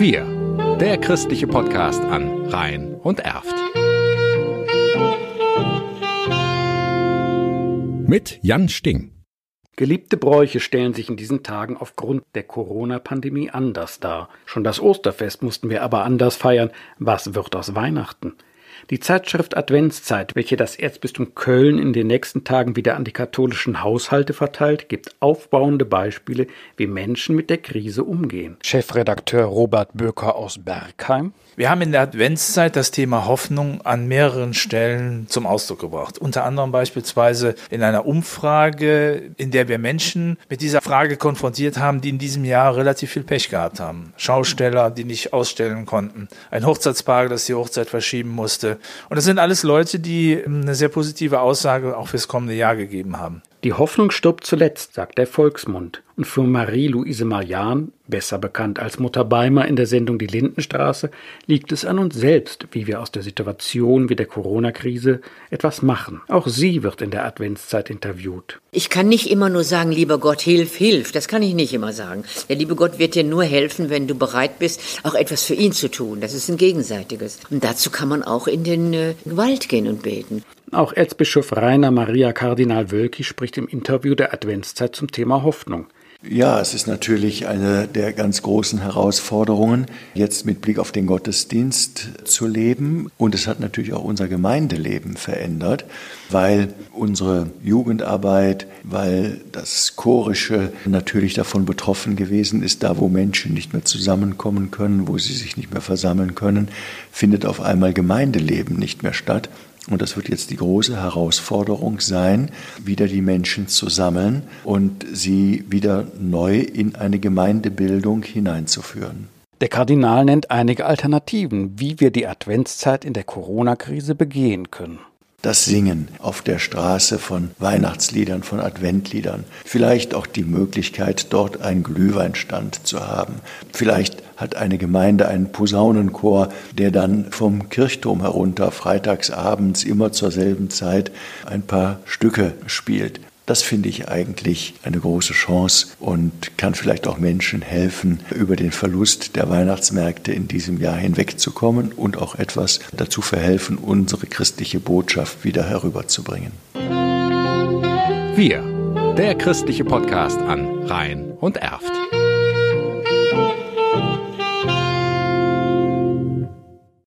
Wir, der christliche Podcast an Rhein und Erft. Mit Jan Sting. Geliebte Bräuche stellen sich in diesen Tagen aufgrund der Corona-Pandemie anders dar. Schon das Osterfest mussten wir aber anders feiern. Was wird aus Weihnachten? Die Zeitschrift Adventszeit, welche das Erzbistum Köln in den nächsten Tagen wieder an die katholischen Haushalte verteilt, gibt aufbauende Beispiele, wie Menschen mit der Krise umgehen. Chefredakteur Robert Böker aus Bergheim. Wir haben in der Adventszeit das Thema Hoffnung an mehreren Stellen zum Ausdruck gebracht. Unter anderem beispielsweise in einer Umfrage, in der wir Menschen mit dieser Frage konfrontiert haben, die in diesem Jahr relativ viel Pech gehabt haben. Schausteller, die nicht ausstellen konnten. Ein Hochzeitspaar, das die Hochzeit verschieben musste. Und das sind alles Leute, die eine sehr positive Aussage auch fürs kommende Jahr gegeben haben. Die Hoffnung stirbt zuletzt, sagt der Volksmund. Und für Marie-Louise Marian, besser bekannt als Mutter Beimer in der Sendung Die Lindenstraße, liegt es an uns selbst, wie wir aus der Situation wie der Corona-Krise etwas machen. Auch sie wird in der Adventszeit interviewt. Ich kann nicht immer nur sagen, lieber Gott, hilf, hilf. Das kann ich nicht immer sagen. Der liebe Gott wird dir nur helfen, wenn du bereit bist, auch etwas für ihn zu tun. Das ist ein gegenseitiges. Und dazu kann man auch in den äh, Wald gehen und beten. Auch Erzbischof Rainer Maria Kardinal Wölki spricht im Interview der Adventszeit zum Thema Hoffnung. Ja, es ist natürlich eine der ganz großen Herausforderungen, jetzt mit Blick auf den Gottesdienst zu leben. Und es hat natürlich auch unser Gemeindeleben verändert, weil unsere Jugendarbeit, weil das Chorische natürlich davon betroffen gewesen ist, da wo Menschen nicht mehr zusammenkommen können, wo sie sich nicht mehr versammeln können, findet auf einmal Gemeindeleben nicht mehr statt. Und das wird jetzt die große Herausforderung sein, wieder die Menschen zu sammeln und sie wieder neu in eine Gemeindebildung hineinzuführen. Der Kardinal nennt einige Alternativen, wie wir die Adventszeit in der Corona-Krise begehen können das Singen auf der Straße von Weihnachtsliedern, von Adventliedern, vielleicht auch die Möglichkeit, dort einen Glühweinstand zu haben. Vielleicht hat eine Gemeinde einen Posaunenchor, der dann vom Kirchturm herunter freitagsabends immer zur selben Zeit ein paar Stücke spielt. Das finde ich eigentlich eine große Chance und kann vielleicht auch Menschen helfen, über den Verlust der Weihnachtsmärkte in diesem Jahr hinwegzukommen und auch etwas dazu verhelfen, unsere christliche Botschaft wieder herüberzubringen. Wir, der christliche Podcast an Rhein und Erft.